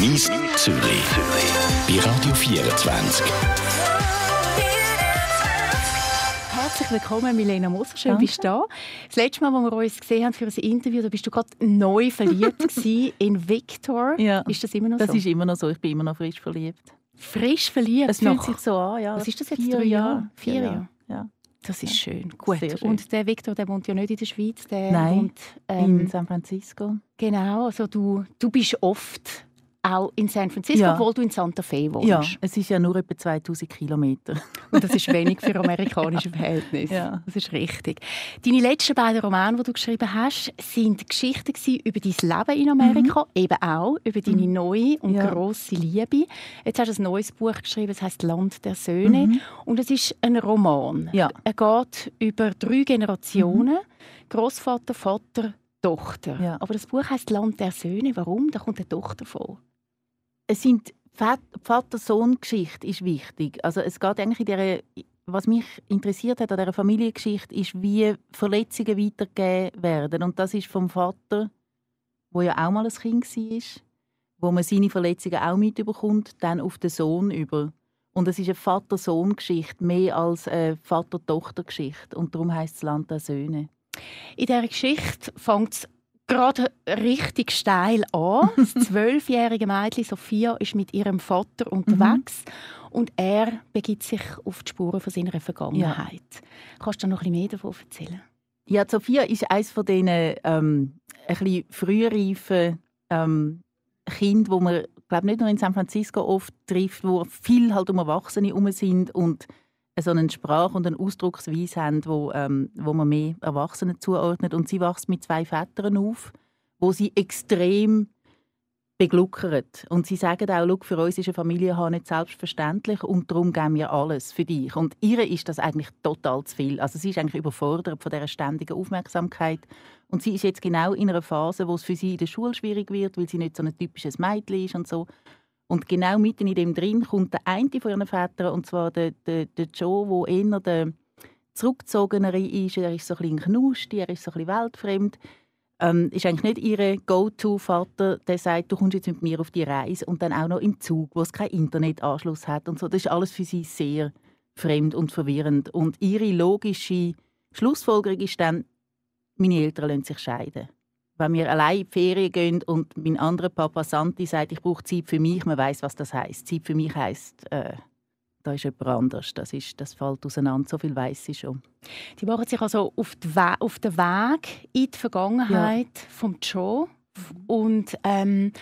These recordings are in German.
Mies Zürich. Bei Radio 24. Herzlich willkommen, Milena Moser. Schön, Danke. bist du da. Das letzte Mal, als wir uns gesehen haben für ein Interview, da bist du gerade neu verliebt in Victor. Ja. Ist das immer noch das so? Das ist immer noch so. Ich bin immer noch frisch verliebt. Frisch verliebt? Es fühlt sich so an, ja. Was ist das jetzt? Vier Jahre. Vier Jahre. Ja. Das ist schön. Gut. Schön. Und der Victor, der wohnt ja nicht in der Schweiz. Der Nein, wohnt, ähm, in San Francisco. Genau. Also du, du bist oft auch in San Francisco, Ja. obwohl du in Santa Fe wohnst. Ja, es ist ja nur etwa 2000 Kilometer. Und das ist wenig für amerikanische Verhältnisse. Ja. Das ist richtig. Deine letzten beiden Romane, die du geschrieben hast, sind Geschichten über dein Leben in Amerika, eben auch über deine neue und Mhm. Ja. grosse Liebe. Jetzt hast du ein neues Buch geschrieben, das heißt Land der Söhne. Mhm. Und es ist ein Roman. Ja. Er geht über drei Generationen: Großvater, Vater, Tochter. Ja. Aber das Buch heißt Land der Söhne. Warum? Da kommt eine Tochter vor. Es sind Vat- Vater-Sohn-Geschichte ist wichtig. Also es geht eigentlich in der was mich interessiert hat an dieser Familiengeschichte ist, wie Verletzungen weitergegeben werden. Und das ist vom Vater, wo ja auch mal ein Kind war, wo man seine Verletzungen auch mitbekommt, dann auf den Sohn über. Und es ist eine Vater-Sohn-Geschichte, mehr als eine Vater-Tochter-Geschichte. Und darum heißt es Land der Söhne. In dieser Geschichte fängt es gerade richtig steil an. Das zwölfjährige Mädchen Sophia ist mit ihrem Vater unterwegs und er begibt sich auf die Spuren von seiner Vergangenheit. Kannst du noch ein bisschen mehr davon erzählen? Ja, Sophia ist eines von diesen ähm, ein bisschen frühreifen ähm, Kind, wo man glaube nicht nur in San Francisco oft trifft, wo viel halt um Erwachsene herum sind und so eine Sprache und eine Ausdrucksweise haben, wo, ähm, wo man mehr Erwachsenen zuordnet. Und sie wächst mit zwei Vätern auf, wo sie extrem begluckert. Und sie sagen auch, «Schau, für uns ist eine Familie nicht selbstverständlich und darum geben wir alles für dich. Und ihr ist das eigentlich total zu viel. Also sie ist eigentlich überfordert von dieser ständigen Aufmerksamkeit. Und sie ist jetzt genau in einer Phase, wo es für sie in der Schule schwierig wird, weil sie nicht so ein typisches Mädchen ist und so. Und genau mitten in dem drin kommt der eine von ihren Vätern, und zwar der, der, der Joe, der eher der zurückgezogenere ist. Er ist so ein bisschen Knusti, er ist so ein bisschen weltfremd. Ähm, ist eigentlich nicht ihr Go-To-Vater, der sagt, du kommst jetzt mit mir auf die Reise und dann auch noch im Zug, wo es keinen Internetanschluss hat und so. Das ist alles für sie sehr fremd und verwirrend. Und ihre logische Schlussfolgerung ist dann, meine Eltern lassen sich scheiden. Wenn wir allein in die Ferien gehen und mein anderer Papa Santi sagt, ich brauche Zeit für mich, man weiß, was das heißt. Zeit für mich heißt, äh, da ist jemand anders. Das, ist, das fällt auseinander. So viel weiß ich schon. Die machen sich also auf, We auf den Weg in die Vergangenheit vom Joe. Und ähm,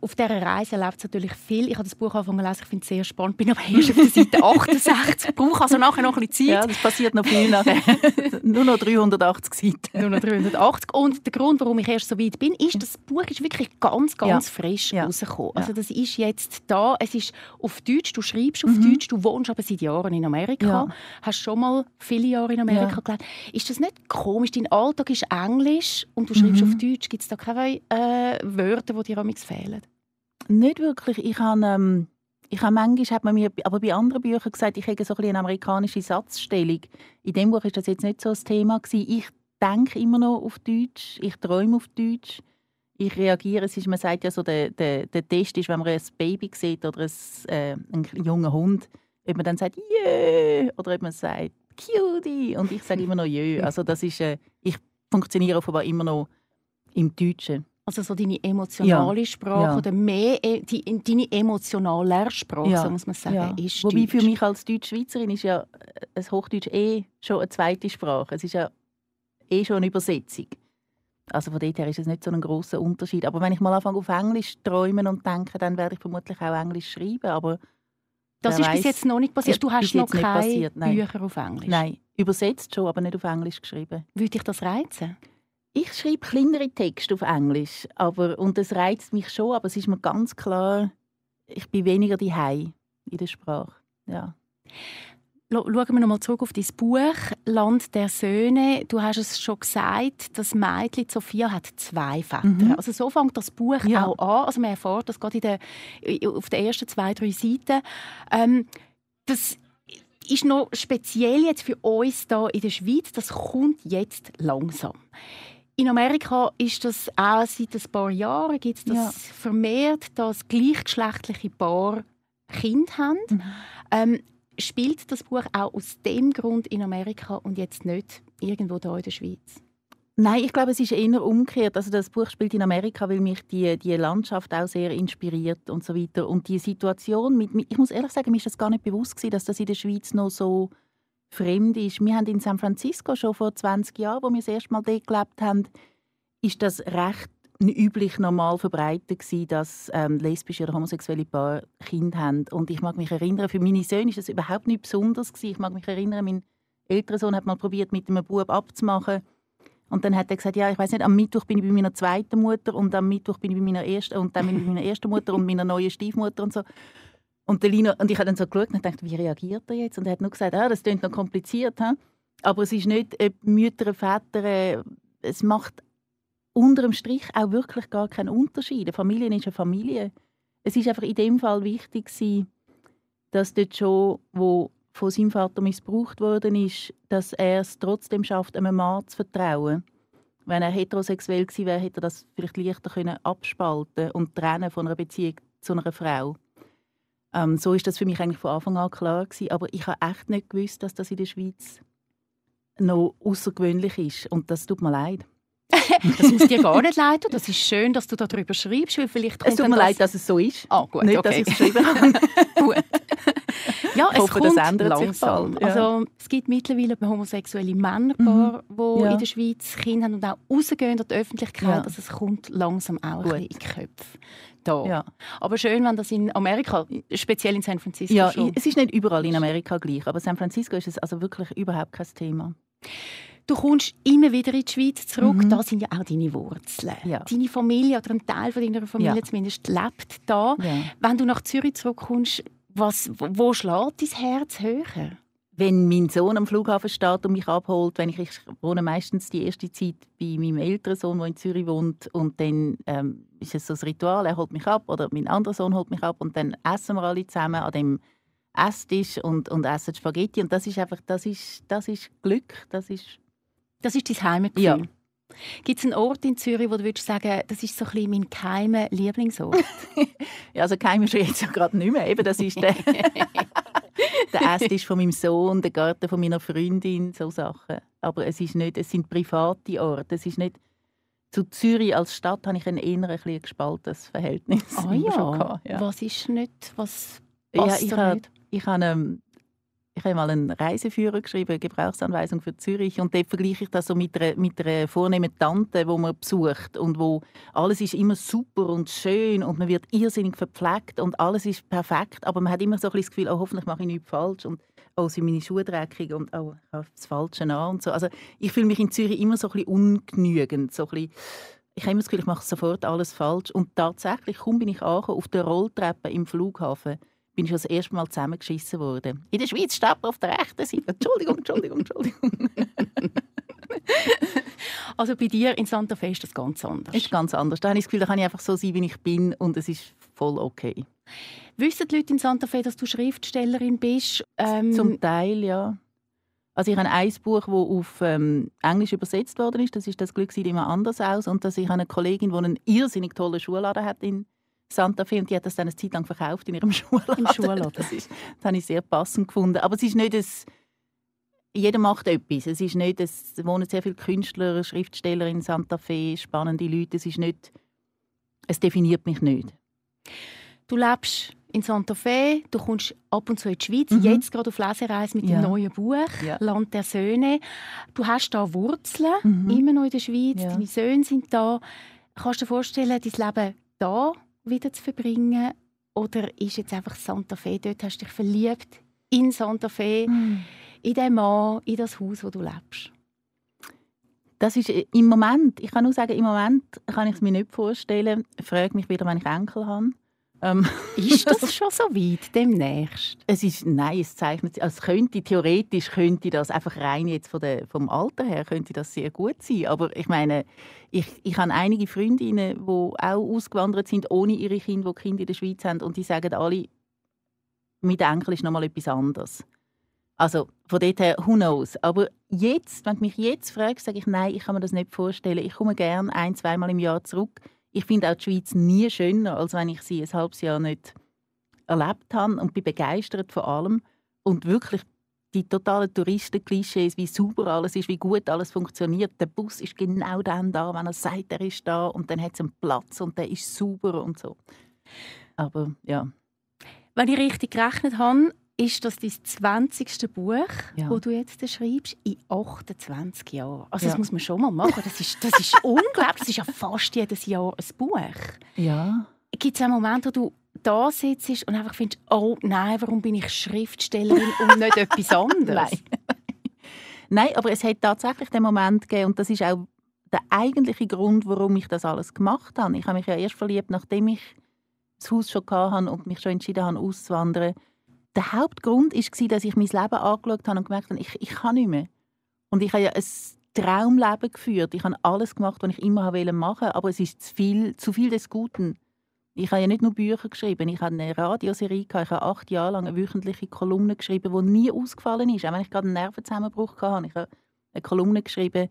auf dieser Reise erlebt es natürlich viel. Ich habe das Buch angefangen zu lesen, ich finde es sehr spannend. Bin aber erst auf der Seite 68. Brauche also nachher noch ein bisschen Zeit. Ja, das passiert noch viel nachher. Nur noch 380 Seiten. Nur noch 380. Und der Grund, warum ich erst so weit bin, ist, dass das Buch ist wirklich ganz, ganz Ja. frisch Ja. rausgekommen. Also das ist jetzt da. Es ist auf Deutsch. Du schreibst auf Mhm. Deutsch. Du wohnst aber seit Jahren in Amerika. Ja. Hast schon mal viele Jahre in Amerika Ja. gelebt. Ist das nicht komisch? Dein Alltag ist Englisch und du schreibst Mhm. auf Deutsch. Gibt es da keine äh, Wörter, die dir fehlen? Nicht wirklich. Ich habe, ähm, ich habe manchmal, hat man mir aber bei anderen Büchern gesagt, ich hätte so ein eine amerikanische Satzstellung. In dem Buch ist das jetzt nicht so ein Thema gewesen. Ich denke immer noch auf Deutsch. Ich träume auf Deutsch. Ich reagiere. Es ist, man sagt ja so, der, der, der Test ist, wenn man ein Baby sieht oder ein, äh, einen jungen Hund, ob man dann sagt «Jö» oder ob man sagt «Cutie» und ich sage immer noch «Jö». Also das ist, äh, ich funktioniere offenbar immer noch im Deutschen. Also so deine emotionale Sprache Ja. oder mehr äh, die, deine emotionale Sprache, Ja. so muss man sagen, ist Wobei Deutsch. für mich als Deutschschweizerin ist ja äh, ein Hochdeutsch eh schon eine zweite Sprache. Es ist ja eh schon eine Übersetzung. Also von dort her ist es nicht so ein großer Unterschied. Aber wenn ich mal anfange auf Englisch zu träumen und denke, dann werde ich vermutlich auch Englisch schreiben. Aber Das ist bis weiss. jetzt noch nicht passiert. Ja, Du hast bis noch keine passiert. Bücher auf Englisch. nein, übersetzt schon, aber nicht auf Englisch geschrieben. Würde dich das reizen? Ich schreibe kleinere Texte auf Englisch, aber und das reizt mich schon. Aber es ist mir ganz klar, ich bin weniger die in der Sprache. Ja. Schauen wir nochmal zurück auf dein Buch «Land der Söhne». Du hast es schon gesagt, das Mädchen Sophia hat zwei Väter. Mhm. Also so fängt das Buch Ja. auch an. Also man erfährt das gerade in der, auf den ersten zwei, drei Seiten. Ähm, das ist noch speziell jetzt für uns da in der Schweiz. Das kommt jetzt langsam. In Amerika ist das auch seit ein paar Jahren gibt es das Ja. vermehrt, dass gleichgeschlechtliche Paare Kinder haben. Mhm. Ähm, spielt das Buch auch aus dem Grund in Amerika und jetzt nicht irgendwo da in der Schweiz? Nein, ich glaube, es ist eher umgekehrt. Also das Buch spielt in Amerika, weil mich die, die Landschaft auch sehr inspiriert und so weiter. Und die Situation, mit, ich muss ehrlich sagen, mir ist das gar nicht bewusst gewesen, dass das in der Schweiz noch so fremd ist. Wir haben in San Francisco schon vor 20 Jahren, wo wir das erste Mal dort gelebt haben, ist das recht üblich normal verbreitet gewesen, dass ähm, lesbische oder homosexuelle Paare Kinder haben. Und ich mag mich erinnern, für meine Söhne ist das überhaupt nicht besonders gewesen. Ich mag mich erinnern, mein älterer Sohn hat mal probiert, mit einem Bub abzumachen. Und dann hat er gesagt, ja, ich weiß nicht, am Mittwoch bin ich bei meiner zweiten Mutter und am Mittwoch bin ich bei meiner ersten und dann bin ich bei meiner ersten Mutter und meiner neuen Stiefmutter und so. Und, der Lino, und ich habe dann so geschaut und gedacht, wie reagiert er jetzt? Und er hat nur gesagt, ah, das klingt noch kompliziert. He? Aber es ist nicht, ob Mütter, Väter, äh, es macht unter dem Strich auch wirklich gar keinen Unterschied. Eine Familie ist eine Familie. Es ist einfach in dem Fall wichtig gewesen, dass dort schon, wo von seinem Vater missbraucht worden ist, dass er es trotzdem schafft, einem Mann zu vertrauen. Wenn er heterosexuell gewesen wäre, hätte er das vielleicht leichter können abspalten und trennen von einer Beziehung zu einer Frau. Ähm, so ist das für mich eigentlich von Anfang an klar gewesen. Aber ich habe echt nicht gewusst, dass das in der Schweiz noch außergewöhnlich ist. Und das tut mir leid. Das muss dir gar nicht leid tun. Das ist schön, dass du darüber schreibst, weil vielleicht Es tut mir das... leid, dass es so ist. Ah, gut, nicht, okay. dass ich es geschrieben habe. Gut. Ja, es hoffe, das kommt langsam. ja. Also, es gibt mittlerweile homosexuelle Männerpaare, die Ja. in der Schweiz Kinder haben und auch rausgehen an die Öffentlichkeit. Ja. Also es kommt langsam auch Gut. ein bisschen in die Köpfe. Da. Ja. Aber schön, wenn das in Amerika, speziell in San Francisco Ja, schon... es ist nicht überall in Amerika gleich, aber San Francisco ist es also wirklich überhaupt kein Thema. Du kommst immer wieder in die Schweiz zurück. Mhm. Da sind ja auch deine Wurzeln. Ja. Deine Familie oder ein Teil von deiner Familie Ja. zumindest lebt da. Ja. Wenn du nach Zürich zurückkommst, was, wo, schlägt dein Herz höher? Wenn mein Sohn am Flughafen steht und mich abholt, wenn ich, ich wohne meistens die erste Zeit bei meinem älteren Sohn, der in Zürich wohnt, und dann ähm, ist es so ein Ritual, er holt mich ab oder mein anderer Sohn holt mich ab und dann essen wir alle zusammen an dem Esstisch und, und essen Spaghetti und das ist einfach, das ist, das ist Glück, das ist Das ist dein Heimatgefühl. Ja. Gibt es einen Ort in Zürich, wo du würdest sagen, das ist so ein bisschen mein geheimer Lieblingsort? Ja, also kein ist jetzt ja gerade nicht mehr. Eben, das ist der, der Esstisch von meinem Sohn, der Garten von meiner Freundin, so Sachen. Aber es, ist nicht, es sind private Orte. Es ist nicht, zu Zürich als Stadt habe ich ein eher ein gespaltenes Verhältnis. Ah ja. gehabt, ja. Was ist nicht, was Ja, passt ich dir habe nicht? ich habe, ähm, ich habe mal einen Reiseführer geschrieben, Gebrauchsanweisung für Zürich und dort vergleiche ich das so mit einer, mit einer vornehmen Tante, wo man besucht und wo alles ist immer super und schön und man wird irrsinnig verpflegt und alles ist perfekt, aber man hat immer so ein das Gefühl, oh, hoffentlich mache ich nichts falsch und oh, sind meine Schuhe dreckig und oh, ich habe das Falsche an und so. Also ich fühle mich in Zürich immer so ein bisschen ungenügend, so ein bisschen ich habe immer das Gefühl, ich mache sofort alles falsch. Und tatsächlich, kaum bin ich angekommen, auf der Rolltreppe im Flughafen, bin ich das erste Mal zusammengeschissen worden. In der Schweiz steht man auf der rechten Seite. Entschuldigung, Entschuldigung, Entschuldigung. Also bei dir in Santa Fe ist das ganz anders. ist ganz anders. Da habe ich das Gefühl, da kann ich einfach so sein, wie ich bin und es ist voll okay. Wissen die Leute in Santa Fe, dass du Schriftstellerin bist? Ähm, Zum Teil, ja. Also ich habe ein Buch, das auf ähm, Englisch übersetzt worden ist. Das ist «Das Glück sieht immer anders aus». Und dass ich eine Kollegin, die einen irrsinnig tollen Schulladen hat in Santa Fe und die hat das dann eine Zeit lang verkauft in ihrem Schulladen. Im Schulladen. Das, ist, das habe ich sehr passend gefunden. Aber es ist nicht ein... Jeder macht etwas. Es ist nicht... Es wohnen sehr viele Künstler, Schriftsteller in Santa Fe, spannende Leute. Es ist nicht... Es definiert mich nicht. Du lebst in Santa Fe, du kommst ab und zu in die Schweiz, Mhm. jetzt gerade auf Lesereise mit Ja. dem neuen Buch Ja. «Land der Söhne». Du hast da Wurzeln, Mhm. immer noch in der Schweiz, Ja. deine Söhne sind da. Kannst du dir vorstellen, dein Leben da wieder zu verbringen? Oder ist jetzt einfach Santa Fe dort, hast du dich verliebt in Santa Fe, in den Mann, in das Haus, wo du lebst? Das ist äh, im Moment, ich kann nur sagen, im Moment kann ich es mir nicht vorstellen. Ich frage mich wieder, wenn ich Enkel habe. Ähm, Ist das schon so weit, demnächst? es ist, nein, es zeichnet sich, also könnte, theoretisch könnte das einfach rein jetzt von der, vom Alter her, könnte das sehr gut sein. Aber ich meine, ich, ich habe einige Freundinnen, die auch ausgewandert sind, ohne ihre Kinder, die Kinder in der Schweiz haben und die sagen alle, mit Enkel ist noch mal etwas anderes. Also von dort her, who knows. Aber jetzt, wenn du mich jetzt fragst, sage ich, nein, ich kann mir das nicht vorstellen. Ich komme gerne ein-, zweimal im Jahr zurück. Ich finde auch die Schweiz nie schöner, als wenn ich sie ein halbes Jahr nicht erlebt habe und bin begeistert von allem. Und wirklich die totalen Touristenklischees, wie sauber alles ist, wie gut alles funktioniert. Der Bus ist genau dann da, wenn er sagt, er ist da und dann hat es einen Platz und der ist sauber und so. Aber ja. Wenn ich richtig gerechnet habe, ist das dein 20. Buch, ja. das du jetzt schreibst, in 28 Jahren. Also das ja. muss man schon mal machen. Das ist, das ist unglaublich. Das ist ja fast jedes Jahr ein Buch. Ja. Gibt es einen Moment, wo du da sitzt und einfach findest, oh nein, warum bin ich Schriftstellerin und nicht etwas anderes? nein. nein, aber es hat tatsächlich den Moment gegeben und das ist auch der eigentliche Grund, warum ich das alles gemacht habe. Ich habe mich ja erst verliebt, nachdem ich das Haus schon hatte und mich schon entschieden habe, auszuwandern der Hauptgrund war, dass ich mein Leben angeschaut habe und gemerkt habe, ich, ich kann nicht mehr. Und ich habe ja ein Traumleben geführt. Ich habe alles gemacht, was ich immer machen wollte, aber es ist zu viel, zu viel des Guten. Ich habe ja nicht nur Bücher geschrieben, ich habe eine Radioserie, ich habe acht Jahre lang eine wöchentliche Kolumne geschrieben, die nie ausgefallen ist. Auch wenn ich gerade einen Nervenzusammenbruch hatte, ich habe eine Kolumne geschrieben,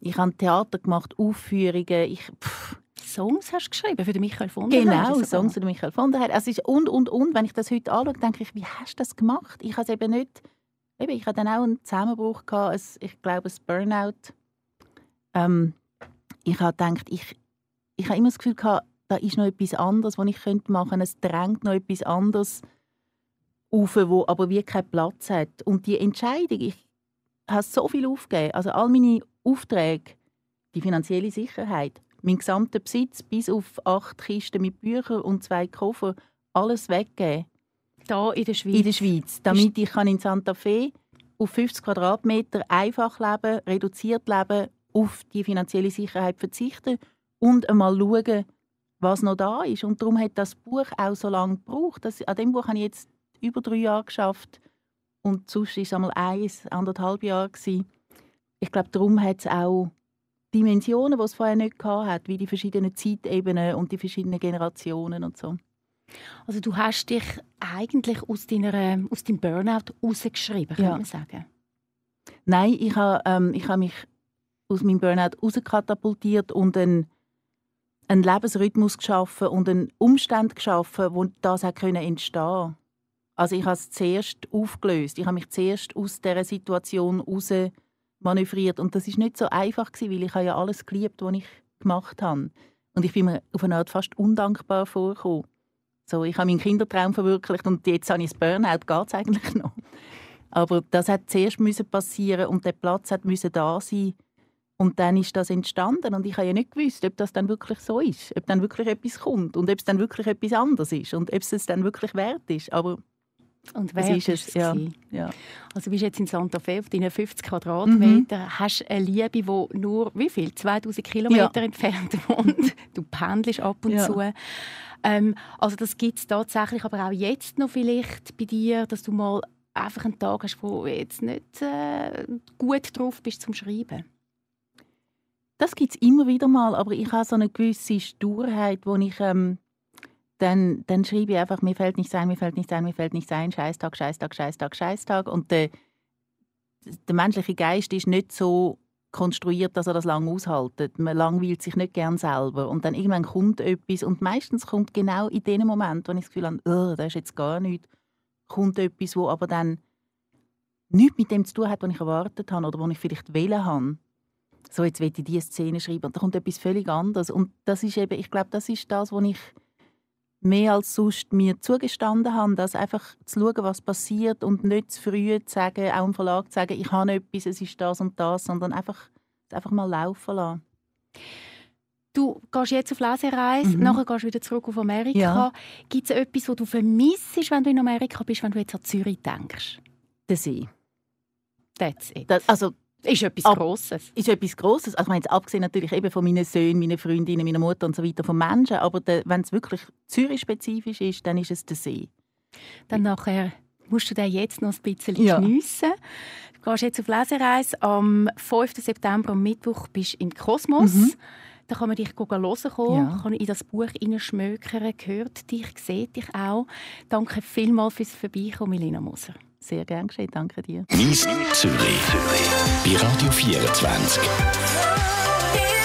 ich habe Theater gemacht, Aufführungen, ich, pff, Songs hast du geschrieben für den Michael von der Genau, Songs für den Michael von der also ist und, und, und. Wenn ich das heute anschaue, denke ich, wie hast du das gemacht? Ich habe es eben nicht... Eben, ich hatte dann auch einen Zusammenbruch, gehabt, ein, ich glaube, ein Burnout. Ähm, ich habe gedacht, ich, ich habe immer das Gefühl gehabt, da ist noch etwas anderes, was ich machen könnte. Es drängt noch etwas anderes auf, wo aber wie keinen Platz hat. Und die Entscheidung, ich habe so viel aufgegeben. Also all meine Aufträge, die finanzielle Sicherheit, mein gesamter Besitz bis auf acht Kisten mit Büchern und zwei Koffer, alles weggeben. Da in der Schweiz? In der Schweiz, damit ich in Santa Fe auf 50 Quadratmeter einfach leben, reduziert leben, auf die finanzielle Sicherheit verzichten und einmal schauen, was noch da ist. Und darum hat das Buch auch so lange gebraucht. Das, an dem Buch habe ich jetzt über drei Jahre geschafft und sonst war es einmal eins, anderthalb Jahre gewesen. Ich glaube, darum hat es auch Dimensionen, die es vorher nicht hat, wie die verschiedenen Zeitebenen und die verschiedenen Generationen und so. Also du hast dich eigentlich aus, deiner, aus deinem Burnout rausgeschrieben, kann ja. man sagen? Nein, ich habe, ähm, ich habe mich aus meinem Burnout rauskatapultiert und einen, einen Lebensrhythmus geschaffen und einen Umstand geschaffen, wo das auch entstehen konnte. Also ich habe es zuerst aufgelöst. Ich habe mich zuerst aus dieser Situation heraus manövriert. Und das ist nicht so einfach gewesen, weil ich habe ja alles geliebt, was ich gemacht habe. Und ich bin mir auf eine Art fast undankbar vorgekommen. So, ich habe meinen Kindertraum verwirklicht und jetzt habe ich das Burnout, geht eigentlich noch. Aber das hat zuerst müssen passieren und der Platz hat müssen da sein und dann ist das entstanden und ich habe ja nicht gewusst, ob das dann wirklich so ist, ob dann wirklich etwas kommt und ob es dann wirklich etwas anderes ist und ob es es dann wirklich wert ist. Aber und wer ist es? Ja. ja. Also bist jetzt in Santa Fe auf deinen 50 Quadratmetern, mhm. hast eine Liebe, die nur wie viel? 2000 Kilometer ja. entfernt wohnt. du pendelst ab und ja. zu. Ähm, also das gibt es tatsächlich, aber auch jetzt noch vielleicht bei dir, dass du mal einfach einen Tag hast, wo du jetzt nicht äh, gut drauf bist zum Schreiben. Das gibt es immer wieder mal, aber ich habe so eine gewisse Sturheit, wo ich ähm, dann, dann schreibe ich einfach, mir fällt nichts ein, mir fällt nichts ein, mir fällt nichts ein, Scheißtag, Scheißtag, Scheißtag, Scheißtag. Und der, der menschliche Geist ist nicht so konstruiert, dass er das lange aushaltet. Man langweilt sich nicht gern selber. Und dann irgendwann kommt etwas und meistens kommt genau in dem Moment, wo ich das Gefühl habe, oh, das ist jetzt gar nichts, kommt etwas, wo aber dann nichts mit dem zu tun hat, was ich erwartet habe oder was ich vielleicht wählen habe. So, jetzt will ich diese Szene schreiben und da kommt etwas völlig anderes. Und das ist eben, ich glaube, das ist das, was ich mehr als sonst mir zugestanden haben, dass einfach zu schauen, was passiert und nicht zu früh zu sagen, auch im Verlag zu sagen, ich habe etwas, es ist das und das, sondern einfach, einfach mal laufen lassen. Du gehst jetzt auf Lesereise, mhm. nachher gehst du wieder zurück auf Amerika. Ja. Gibt es etwas, was du vermisst, wenn du in Amerika bist, wenn du jetzt an Zürich denkst? Der See. That's it. Das, also ist etwas Ab, Grosses. Ist etwas Grosses. Also, ich meine, abgesehen natürlich eben von meinen Söhnen, meinen Freundinnen, meiner Mutter und so weiter, von Menschen. Aber wenn es wirklich Zürich-spezifisch ist, dann ist es der See. Dann nachher musst du den jetzt noch ein bisschen ja. geniessen. Du gehst jetzt auf Lesereise. Am 5. September, am Mittwoch, bist du im Kosmos. Mhm. Da kann man dich hören kommen, ja. kann in das Buch hineinschmökern, hört dich, sieht dich auch. Danke vielmals fürs Vorbeikommen, Milena Moser. Sehr gern geschehen, danke dir. Mies Zürich. Bei Radio 24. Yeah.